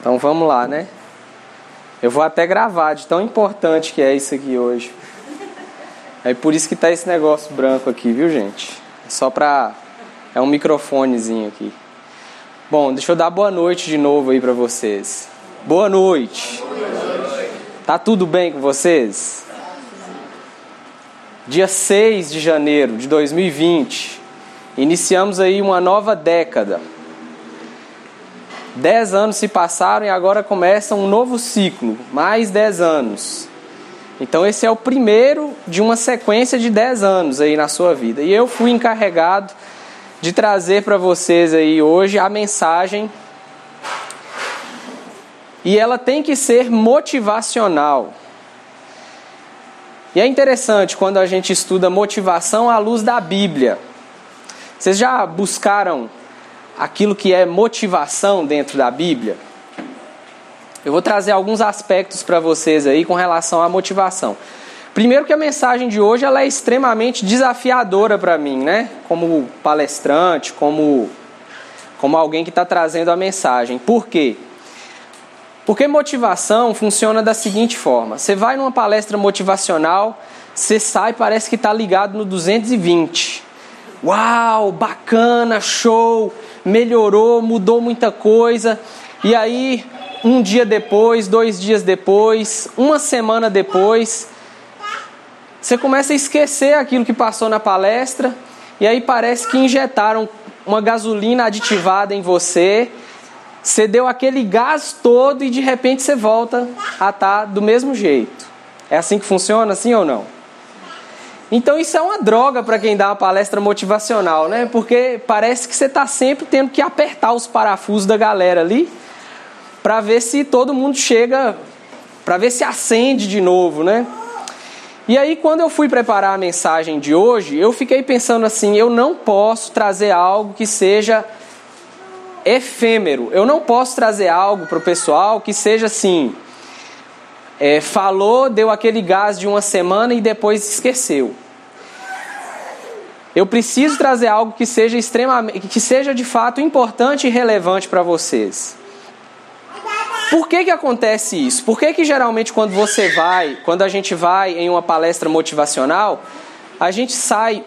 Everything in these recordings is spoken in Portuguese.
Então vamos lá, né? Eu vou até gravar de tão importante que é isso aqui hoje. É por isso que tá esse negócio branco aqui, viu, gente? Só pra. É um microfonezinho aqui. Bom, deixa eu dar boa noite de novo aí pra vocês. Boa noite. Boa noite. Tá tudo bem com vocês? Dia 6 de janeiro de 2020, iniciamos aí uma nova década. Dez anos se passaram e agora começa um novo ciclo, mais dez anos. Então esse é o primeiro de uma sequência de dez anos aí na sua vida. E eu fui encarregado de trazer para vocês aí hoje a mensagem. E ela tem que ser motivacional. E é interessante quando a gente estuda motivação à luz da Bíblia. Vocês já buscaram aquilo que é motivação dentro da Bíblia? Eu vou trazer alguns aspectos para vocês aí com relação à motivação. Primeiro que a mensagem de hoje ela é extremamente desafiadora para mim, né? Como palestrante, como como alguém que está trazendo a mensagem. Por quê? Porque motivação funciona da seguinte forma: você vai numa palestra motivacional, você sai parece que está ligado no 220. Uau, bacana, show! melhorou, mudou muita coisa. E aí, um dia depois, dois dias depois, uma semana depois, você começa a esquecer aquilo que passou na palestra, e aí parece que injetaram uma gasolina aditivada em você. Você deu aquele gás todo e de repente você volta a estar tá do mesmo jeito. É assim que funciona, assim ou não? Então isso é uma droga para quem dá uma palestra motivacional, né? Porque parece que você está sempre tendo que apertar os parafusos da galera ali para ver se todo mundo chega, para ver se acende de novo, né? E aí quando eu fui preparar a mensagem de hoje, eu fiquei pensando assim, eu não posso trazer algo que seja efêmero. Eu não posso trazer algo para o pessoal que seja assim, é, falou, deu aquele gás de uma semana e depois esqueceu. Eu preciso trazer algo que seja extremamente, que seja de fato importante e relevante para vocês. Por que, que acontece isso? Por que, que geralmente quando você vai, quando a gente vai em uma palestra motivacional, a gente sai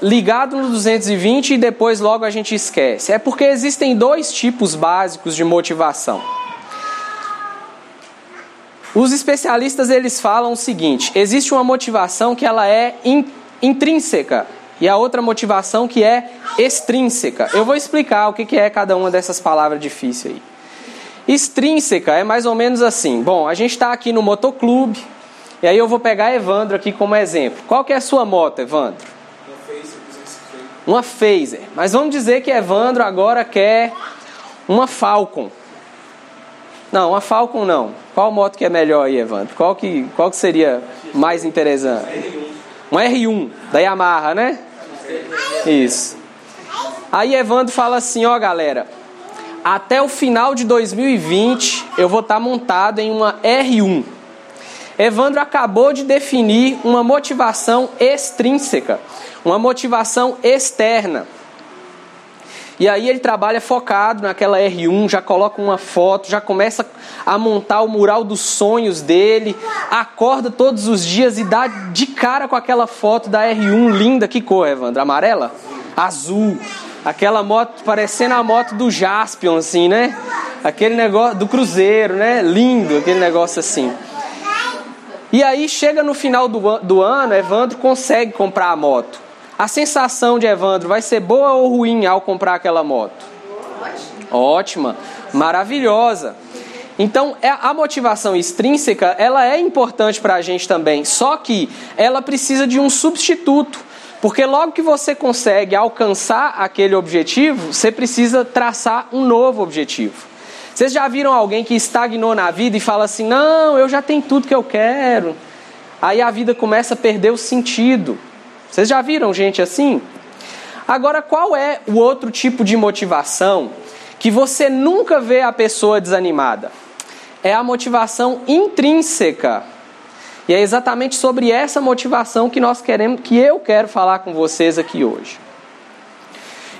ligado no 220 e depois logo a gente esquece? É porque existem dois tipos básicos de motivação. Os especialistas eles falam o seguinte: existe uma motivação que ela é in, intrínseca e a outra motivação que é extrínseca. Eu vou explicar o que é cada uma dessas palavras difíceis aí. Extrínseca é mais ou menos assim. Bom, a gente está aqui no motoclube e aí eu vou pegar Evandro aqui como exemplo. Qual que é a sua moto, Evandro? Uma Phaser. Mas vamos dizer que Evandro agora quer uma Falcon. Não, uma Falcon não. Qual moto que é melhor aí, Evandro? Qual que, qual que seria mais interessante? Um R1 da Yamaha, né? Isso. Aí Evandro fala assim, ó galera, até o final de 2020 eu vou estar tá montado em uma R1. Evandro acabou de definir uma motivação extrínseca, uma motivação externa. E aí ele trabalha focado naquela R1, já coloca uma foto, já começa a montar o mural dos sonhos dele, acorda todos os dias e dá de cara com aquela foto da R1 linda. Que cor, Evandro? Amarela? Azul. Aquela moto parecendo a moto do Jaspion, assim, né? Aquele negócio do Cruzeiro, né? Lindo, aquele negócio assim. E aí chega no final do, do ano, Evandro consegue comprar a moto. A sensação de Evandro vai ser boa ou ruim ao comprar aquela moto? Ótima. Ótima, maravilhosa. Então, é, a motivação extrínseca, ela é importante para a gente também, só que ela precisa de um substituto. Porque logo que você consegue alcançar aquele objetivo, você precisa traçar um novo objetivo. Vocês já viram alguém que estagnou na vida e fala assim: "Não, eu já tenho tudo que eu quero". Aí a vida começa a perder o sentido. Vocês já viram gente assim? Agora, qual é o outro tipo de motivação que você nunca vê a pessoa desanimada? É a motivação intrínseca. E é exatamente sobre essa motivação que nós queremos, que eu quero falar com vocês aqui hoje.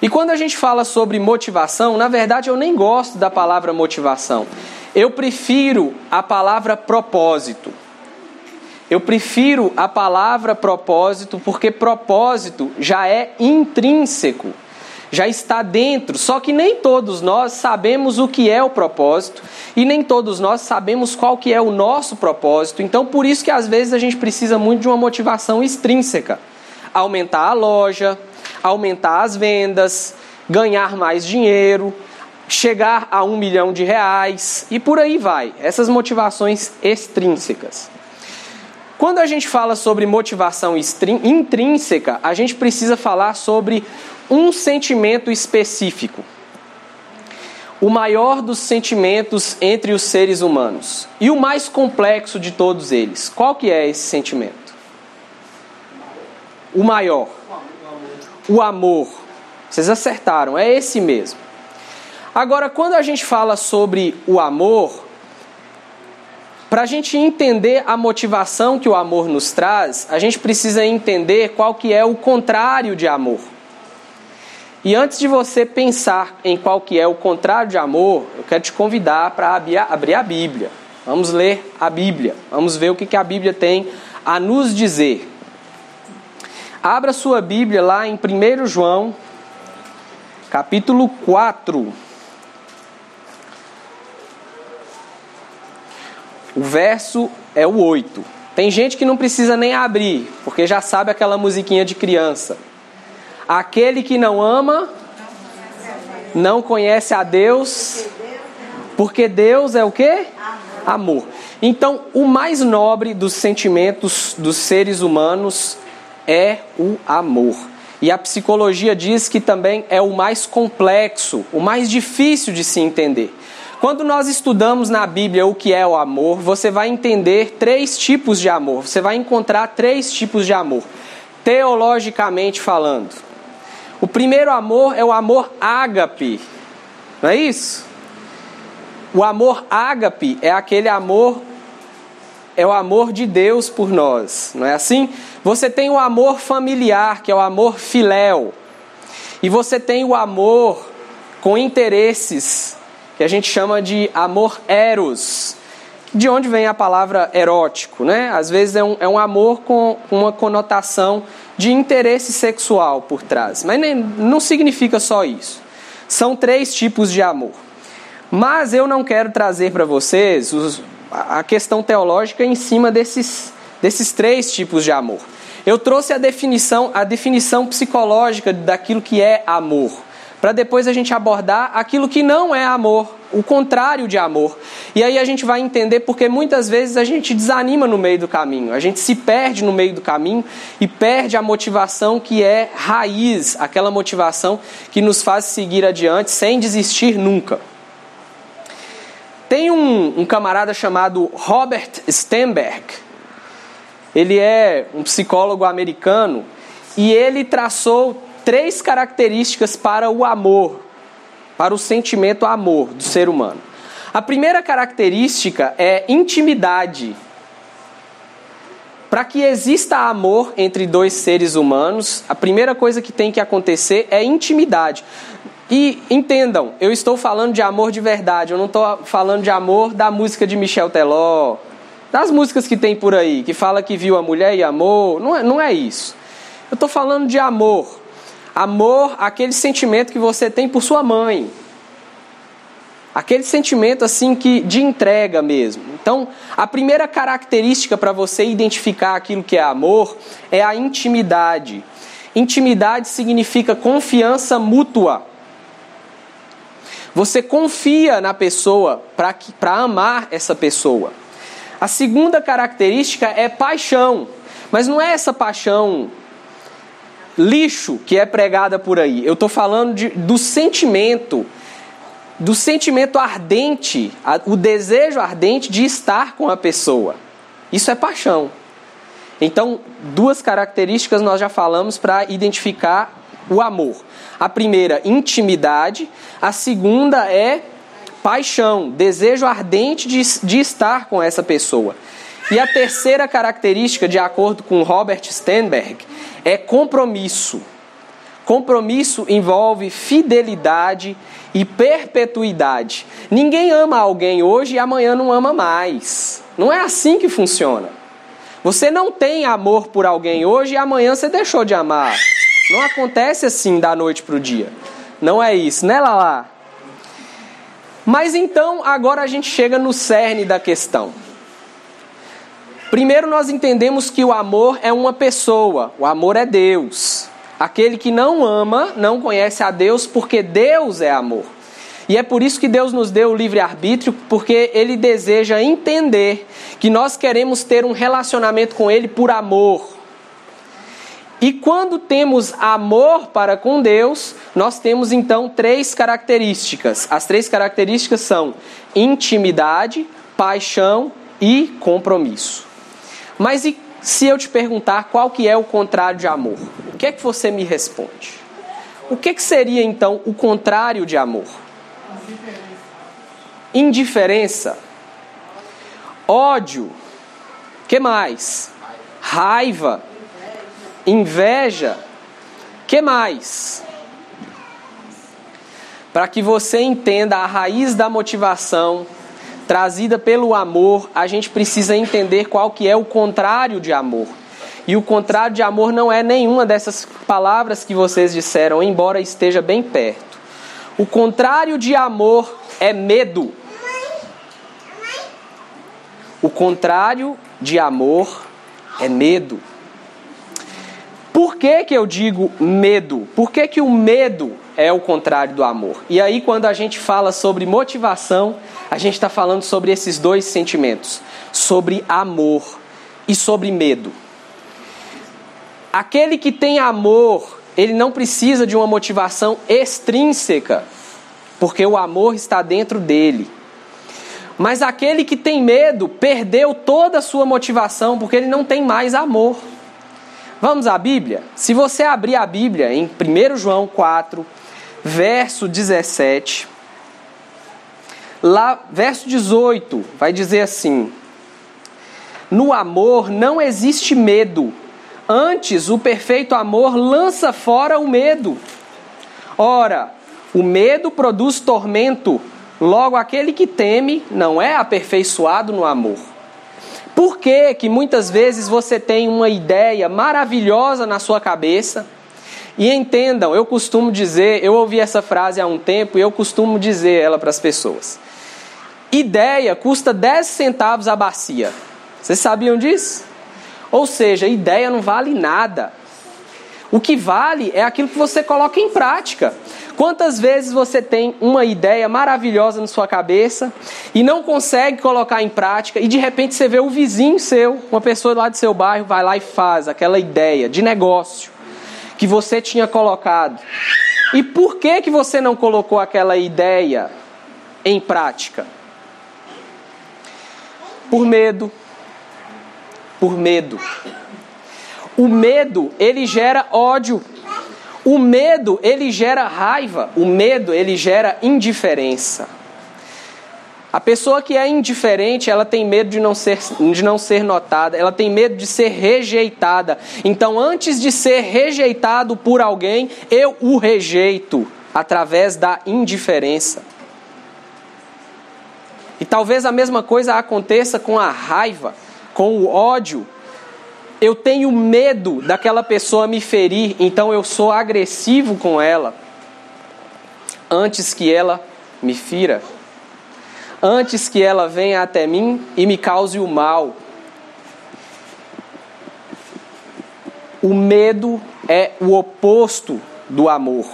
E quando a gente fala sobre motivação, na verdade eu nem gosto da palavra motivação. Eu prefiro a palavra propósito. Eu prefiro a palavra propósito porque propósito já é intrínseco, já está dentro. Só que nem todos nós sabemos o que é o propósito e nem todos nós sabemos qual que é o nosso propósito. Então, por isso que às vezes a gente precisa muito de uma motivação extrínseca. Aumentar a loja, aumentar as vendas, ganhar mais dinheiro, chegar a um milhão de reais e por aí vai. Essas motivações extrínsecas. Quando a gente fala sobre motivação intrínseca, a gente precisa falar sobre um sentimento específico. O maior dos sentimentos entre os seres humanos e o mais complexo de todos eles. Qual que é esse sentimento? O maior. O amor. Vocês acertaram, é esse mesmo. Agora, quando a gente fala sobre o amor, para a gente entender a motivação que o amor nos traz, a gente precisa entender qual que é o contrário de amor. E antes de você pensar em qual que é o contrário de amor, eu quero te convidar para abrir a Bíblia. Vamos ler a Bíblia. Vamos ver o que, que a Bíblia tem a nos dizer. Abra sua Bíblia lá em 1 João, capítulo 4. O verso é o 8. Tem gente que não precisa nem abrir, porque já sabe aquela musiquinha de criança. Aquele que não ama não conhece a Deus, porque Deus é o que? Amor. Então, o mais nobre dos sentimentos dos seres humanos é o amor. E a psicologia diz que também é o mais complexo, o mais difícil de se entender. Quando nós estudamos na Bíblia o que é o amor, você vai entender três tipos de amor. Você vai encontrar três tipos de amor, teologicamente falando. O primeiro amor é o amor ágape, não é isso? O amor ágape é aquele amor é o amor de Deus por nós, não é assim? Você tem o amor familiar, que é o amor filéu. E você tem o amor com interesses, que a gente chama de amor eros. De onde vem a palavra erótico, né? Às vezes é um, é um amor com uma conotação de interesse sexual por trás, mas nem, não significa só isso. São três tipos de amor. Mas eu não quero trazer para vocês os, a questão teológica em cima desses, desses três tipos de amor. Eu trouxe a definição, a definição psicológica daquilo que é amor para depois a gente abordar aquilo que não é amor, o contrário de amor. E aí a gente vai entender porque muitas vezes a gente desanima no meio do caminho, a gente se perde no meio do caminho e perde a motivação que é raiz, aquela motivação que nos faz seguir adiante sem desistir nunca. Tem um, um camarada chamado Robert Stenberg, ele é um psicólogo americano e ele traçou três características para o amor, para o sentimento amor do ser humano. A primeira característica é intimidade. Para que exista amor entre dois seres humanos, a primeira coisa que tem que acontecer é intimidade. E entendam, eu estou falando de amor de verdade, eu não estou falando de amor da música de Michel Teló, das músicas que tem por aí, que fala que viu a mulher e amor, não é, não é isso. Eu estou falando de amor Amor, aquele sentimento que você tem por sua mãe. Aquele sentimento assim que de entrega mesmo. Então, a primeira característica para você identificar aquilo que é amor é a intimidade. Intimidade significa confiança mútua. Você confia na pessoa para amar essa pessoa. A segunda característica é paixão. Mas não é essa paixão lixo que é pregada por aí. Eu estou falando de, do sentimento, do sentimento ardente, o desejo ardente de estar com a pessoa. Isso é paixão. Então, duas características nós já falamos para identificar o amor. A primeira, intimidade. A segunda é paixão, desejo ardente de, de estar com essa pessoa. E a terceira característica, de acordo com Robert Stenberg, é compromisso. Compromisso envolve fidelidade e perpetuidade. Ninguém ama alguém hoje e amanhã não ama mais. Não é assim que funciona. Você não tem amor por alguém hoje e amanhã você deixou de amar. Não acontece assim da noite para o dia. Não é isso, né, Lala? Mas então, agora a gente chega no cerne da questão. Primeiro, nós entendemos que o amor é uma pessoa, o amor é Deus. Aquele que não ama não conhece a Deus porque Deus é amor. E é por isso que Deus nos deu o livre-arbítrio, porque Ele deseja entender que nós queremos ter um relacionamento com Ele por amor. E quando temos amor para com Deus, nós temos então três características. As três características são intimidade, paixão e compromisso. Mas e se eu te perguntar qual que é o contrário de amor? O que é que você me responde? O que, que seria então o contrário de amor? Indiferença. Ódio. Que mais? Raiva inveja, que mais? Para que você entenda a raiz da motivação trazida pelo amor, a gente precisa entender qual que é o contrário de amor. E o contrário de amor não é nenhuma dessas palavras que vocês disseram, embora esteja bem perto. O contrário de amor é medo. O contrário de amor é medo. Por que, que eu digo medo? Por que, que o medo é o contrário do amor? E aí, quando a gente fala sobre motivação, a gente está falando sobre esses dois sentimentos: sobre amor e sobre medo. Aquele que tem amor, ele não precisa de uma motivação extrínseca, porque o amor está dentro dele. Mas aquele que tem medo perdeu toda a sua motivação, porque ele não tem mais amor. Vamos à Bíblia? Se você abrir a Bíblia em 1 João 4, verso 17, lá, verso 18, vai dizer assim: No amor não existe medo, antes o perfeito amor lança fora o medo. Ora, o medo produz tormento, logo aquele que teme não é aperfeiçoado no amor. Por que, que muitas vezes você tem uma ideia maravilhosa na sua cabeça? E entendam, eu costumo dizer, eu ouvi essa frase há um tempo e eu costumo dizer ela para as pessoas. Ideia custa 10 centavos a bacia. Vocês sabiam disso? Ou seja, ideia não vale nada. O que vale é aquilo que você coloca em prática. Quantas vezes você tem uma ideia maravilhosa na sua cabeça e não consegue colocar em prática e de repente você vê o vizinho seu, uma pessoa lá do seu bairro, vai lá e faz aquela ideia de negócio que você tinha colocado. E por que que você não colocou aquela ideia em prática? Por medo. Por medo. O medo, ele gera ódio. O medo, ele gera raiva, o medo, ele gera indiferença. A pessoa que é indiferente, ela tem medo de não, ser, de não ser notada, ela tem medo de ser rejeitada. Então, antes de ser rejeitado por alguém, eu o rejeito através da indiferença. E talvez a mesma coisa aconteça com a raiva, com o ódio eu tenho medo daquela pessoa me ferir, então eu sou agressivo com ela antes que ela me fira, antes que ela venha até mim e me cause o mal. O medo é o oposto do amor.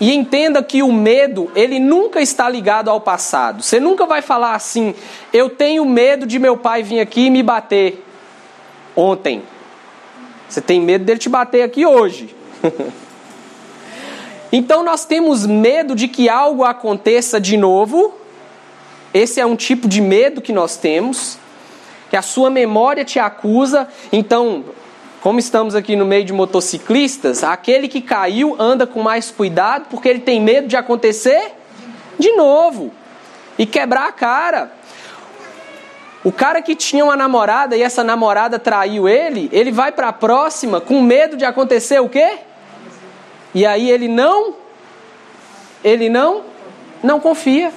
E entenda que o medo, ele nunca está ligado ao passado. Você nunca vai falar assim: "Eu tenho medo de meu pai vir aqui e me bater" ontem. Você tem medo dele te bater aqui hoje. então nós temos medo de que algo aconteça de novo. Esse é um tipo de medo que nós temos, que a sua memória te acusa. Então, como estamos aqui no meio de motociclistas, aquele que caiu anda com mais cuidado porque ele tem medo de acontecer de novo e quebrar a cara. O cara que tinha uma namorada e essa namorada traiu ele, ele vai para a próxima com medo de acontecer o quê? E aí ele não ele não não confia.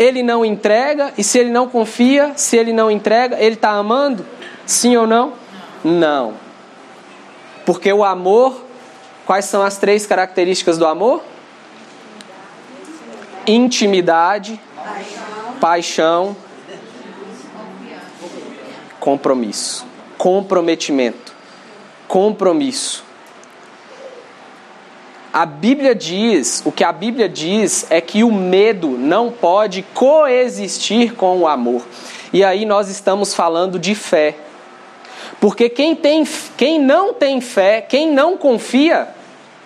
Ele não entrega, e se ele não confia, se ele não entrega, ele está amando? Sim ou não? Não. Porque o amor, quais são as três características do amor? Intimidade, paixão, compromisso. Comprometimento. Compromisso. A Bíblia diz, o que a Bíblia diz é que o medo não pode coexistir com o amor. E aí nós estamos falando de fé. Porque quem, tem, quem não tem fé, quem não confia,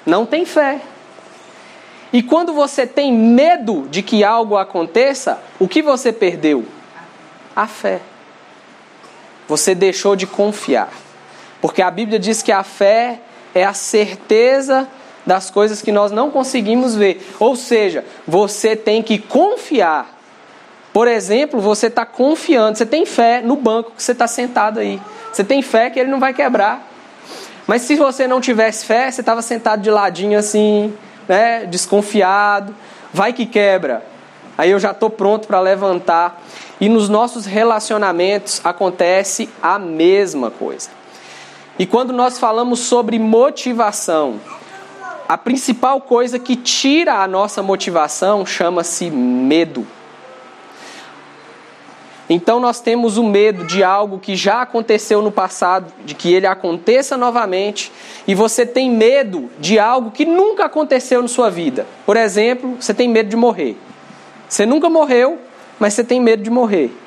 não tem fé. E quando você tem medo de que algo aconteça, o que você perdeu? A fé. Você deixou de confiar. Porque a Bíblia diz que a fé é a certeza das coisas que nós não conseguimos ver. Ou seja, você tem que confiar. Por exemplo, você está confiando, você tem fé no banco que você está sentado aí. Você tem fé que ele não vai quebrar. Mas se você não tivesse fé, você estava sentado de ladinho assim, né, desconfiado. Vai que quebra. Aí eu já estou pronto para levantar. E nos nossos relacionamentos acontece a mesma coisa. E quando nós falamos sobre motivação, a principal coisa que tira a nossa motivação chama-se medo. Então nós temos o medo de algo que já aconteceu no passado, de que ele aconteça novamente, e você tem medo de algo que nunca aconteceu na sua vida. Por exemplo, você tem medo de morrer. Você nunca morreu, mas você tem medo de morrer.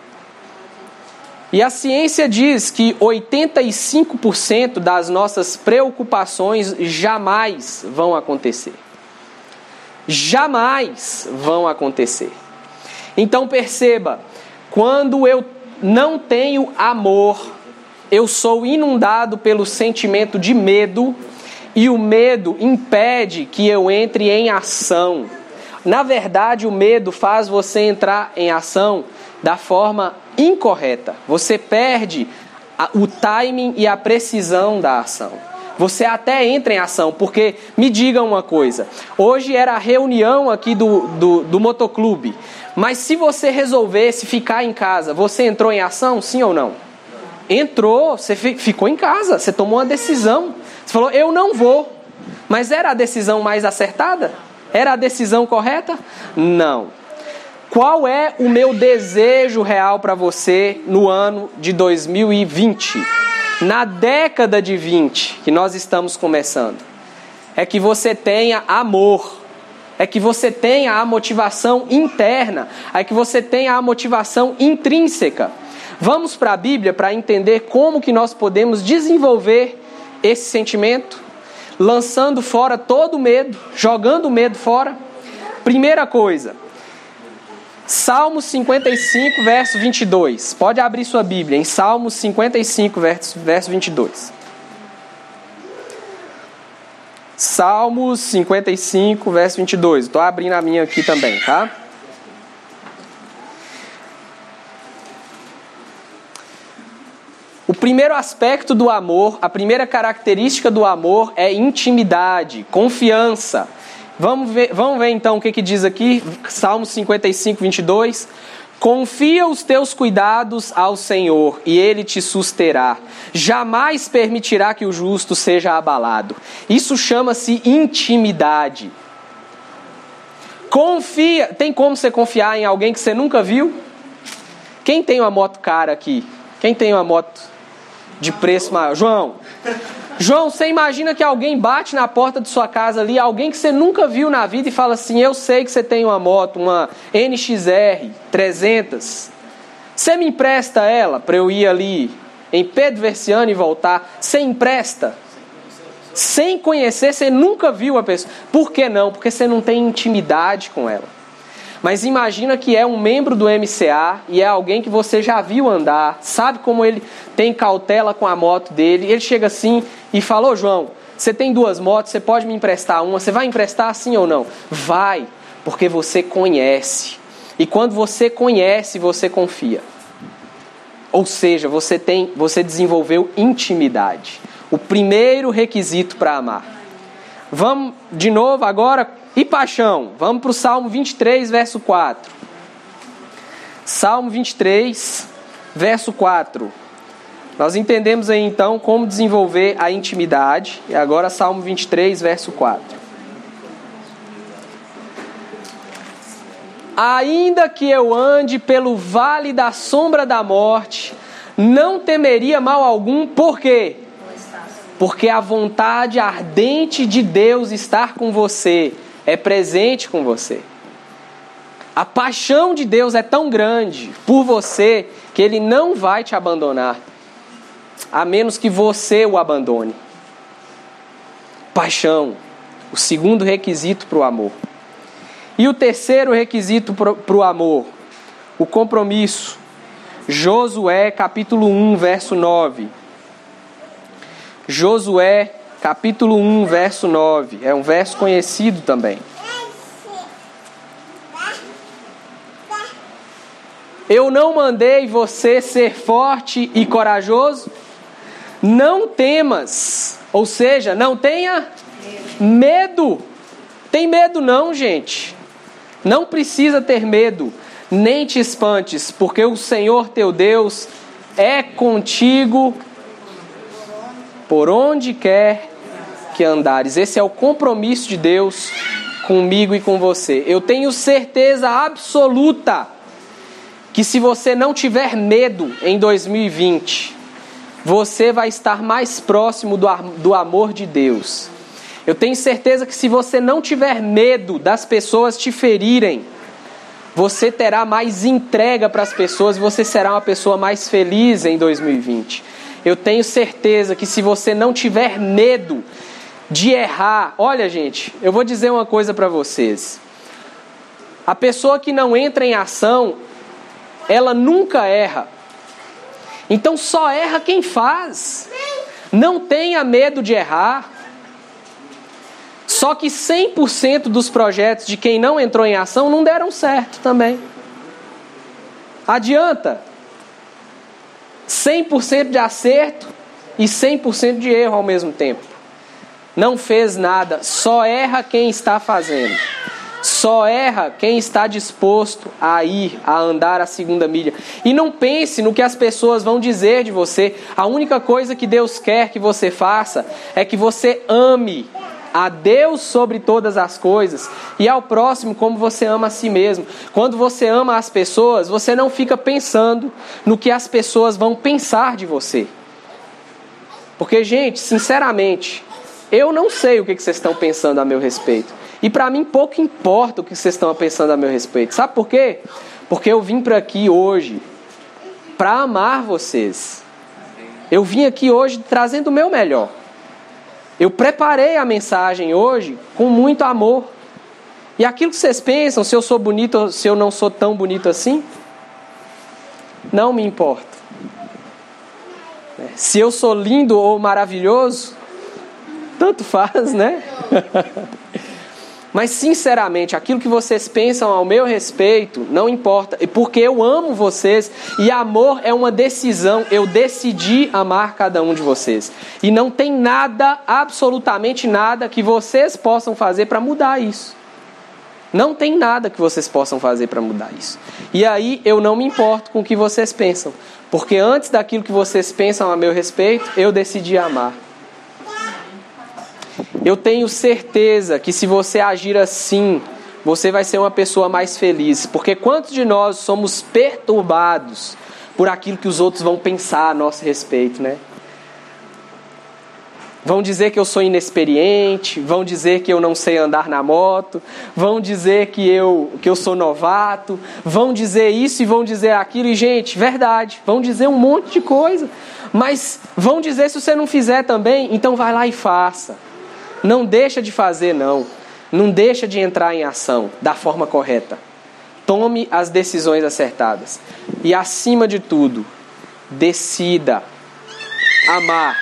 E a ciência diz que 85% das nossas preocupações jamais vão acontecer. Jamais vão acontecer. Então perceba, quando eu não tenho amor, eu sou inundado pelo sentimento de medo, e o medo impede que eu entre em ação. Na verdade, o medo faz você entrar em ação da forma incorreta. Você perde o timing e a precisão da ação. Você até entra em ação, porque me diga uma coisa: hoje era a reunião aqui do, do, do motoclube, mas se você resolvesse ficar em casa, você entrou em ação, sim ou não? Entrou, você ficou em casa, você tomou uma decisão. Você falou, eu não vou. Mas era a decisão mais acertada? Era a decisão correta? Não. Qual é o meu desejo real para você no ano de 2020? Na década de 20 que nós estamos começando? É que você tenha amor, é que você tenha a motivação interna, é que você tenha a motivação intrínseca. Vamos para a Bíblia para entender como que nós podemos desenvolver esse sentimento, lançando fora todo o medo, jogando o medo fora. Primeira coisa, Salmos 55, verso 22. Pode abrir sua Bíblia em Salmos 55, verso, verso 22. Salmos 55, verso 22. Estou abrindo a minha aqui também, tá? O primeiro aspecto do amor, a primeira característica do amor é intimidade, confiança. Vamos ver, vamos ver então o que, que diz aqui, Salmo 55, 22. Confia os teus cuidados ao Senhor e ele te susterá. Jamais permitirá que o justo seja abalado. Isso chama-se intimidade. Confia. Tem como você confiar em alguém que você nunca viu? Quem tem uma moto cara aqui? Quem tem uma moto de preço maior? João. João, você imagina que alguém bate na porta de sua casa ali, alguém que você nunca viu na vida e fala assim: Eu sei que você tem uma moto, uma NXR 300. Você me empresta ela para eu ir ali em Pedro Versiano e voltar? Você empresta? Sem conhecer, você nunca viu a pessoa. Por que não? Porque você não tem intimidade com ela. Mas imagina que é um membro do MCA e é alguém que você já viu andar, sabe como ele tem cautela com a moto dele. Ele chega assim e fala: Ô João, você tem duas motos, você pode me emprestar uma? Você vai emprestar sim ou não? Vai, porque você conhece. E quando você conhece, você confia. Ou seja, você tem, você desenvolveu intimidade. O primeiro requisito para amar. Vamos de novo agora. E paixão? Vamos para o Salmo 23, verso 4. Salmo 23, verso 4. Nós entendemos aí então como desenvolver a intimidade. E agora Salmo 23, verso 4. Ainda que eu ande pelo vale da sombra da morte, não temeria mal algum, por quê? Porque a vontade ardente de Deus estar com você é presente com você. A paixão de Deus é tão grande por você que Ele não vai te abandonar a menos que você o abandone. Paixão, o segundo requisito para o amor. E o terceiro requisito para o amor, o compromisso. Josué capítulo 1, verso 9. Josué capítulo 1, verso 9. É um verso conhecido também. Eu não mandei você ser forte e corajoso? Não temas, ou seja, não tenha medo. Tem medo não, gente. Não precisa ter medo, nem te espantes, porque o Senhor teu Deus é contigo por onde quer que andares. Esse é o compromisso de Deus comigo e com você. Eu tenho certeza absoluta que se você não tiver medo em 2020, você vai estar mais próximo do, do amor de Deus. Eu tenho certeza que se você não tiver medo das pessoas te ferirem, você terá mais entrega para as pessoas e você será uma pessoa mais feliz em 2020. Eu tenho certeza que se você não tiver medo de errar, olha gente, eu vou dizer uma coisa para vocês. A pessoa que não entra em ação, ela nunca erra. Então só erra quem faz. Não tenha medo de errar. Só que 100% dos projetos de quem não entrou em ação não deram certo também. Adianta. 100% de acerto e 100% de erro ao mesmo tempo. Não fez nada, só erra quem está fazendo. Só erra quem está disposto a ir, a andar a segunda milha. E não pense no que as pessoas vão dizer de você. A única coisa que Deus quer que você faça é que você ame a Deus sobre todas as coisas e ao próximo como você ama a si mesmo. Quando você ama as pessoas, você não fica pensando no que as pessoas vão pensar de você. Porque, gente, sinceramente, eu não sei o que vocês estão pensando a meu respeito. E para mim pouco importa o que vocês estão pensando a meu respeito. Sabe por quê? Porque eu vim para aqui hoje para amar vocês. Eu vim aqui hoje trazendo o meu melhor. Eu preparei a mensagem hoje com muito amor. E aquilo que vocês pensam, se eu sou bonito ou se eu não sou tão bonito assim, não me importa. Se eu sou lindo ou maravilhoso, tanto faz, né? Mas sinceramente, aquilo que vocês pensam ao meu respeito não importa, porque eu amo vocês e amor é uma decisão. Eu decidi amar cada um de vocês. E não tem nada, absolutamente nada que vocês possam fazer para mudar isso. Não tem nada que vocês possam fazer para mudar isso. E aí eu não me importo com o que vocês pensam, porque antes daquilo que vocês pensam a meu respeito, eu decidi amar. Eu tenho certeza que se você agir assim, você vai ser uma pessoa mais feliz. Porque quantos de nós somos perturbados por aquilo que os outros vão pensar a nosso respeito, né? Vão dizer que eu sou inexperiente, vão dizer que eu não sei andar na moto, vão dizer que eu, que eu sou novato, vão dizer isso e vão dizer aquilo. E, gente, verdade, vão dizer um monte de coisa. Mas vão dizer se você não fizer também, então vai lá e faça. Não deixa de fazer, não. Não deixa de entrar em ação da forma correta. Tome as decisões acertadas. E acima de tudo, decida amar.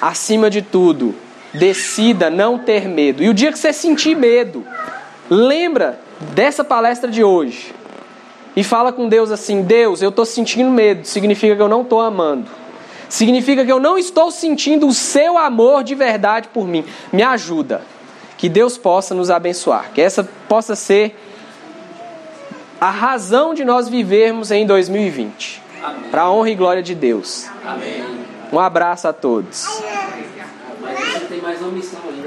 Acima de tudo, decida não ter medo. E o dia que você sentir medo, lembra dessa palestra de hoje. E fala com Deus assim: Deus, eu estou sentindo medo, significa que eu não estou amando. Significa que eu não estou sentindo o seu amor de verdade por mim. Me ajuda. Que Deus possa nos abençoar. Que essa possa ser a razão de nós vivermos em 2020. Para a honra e glória de Deus. Amém. Um abraço a todos. Mas você tem mais uma missão ainda.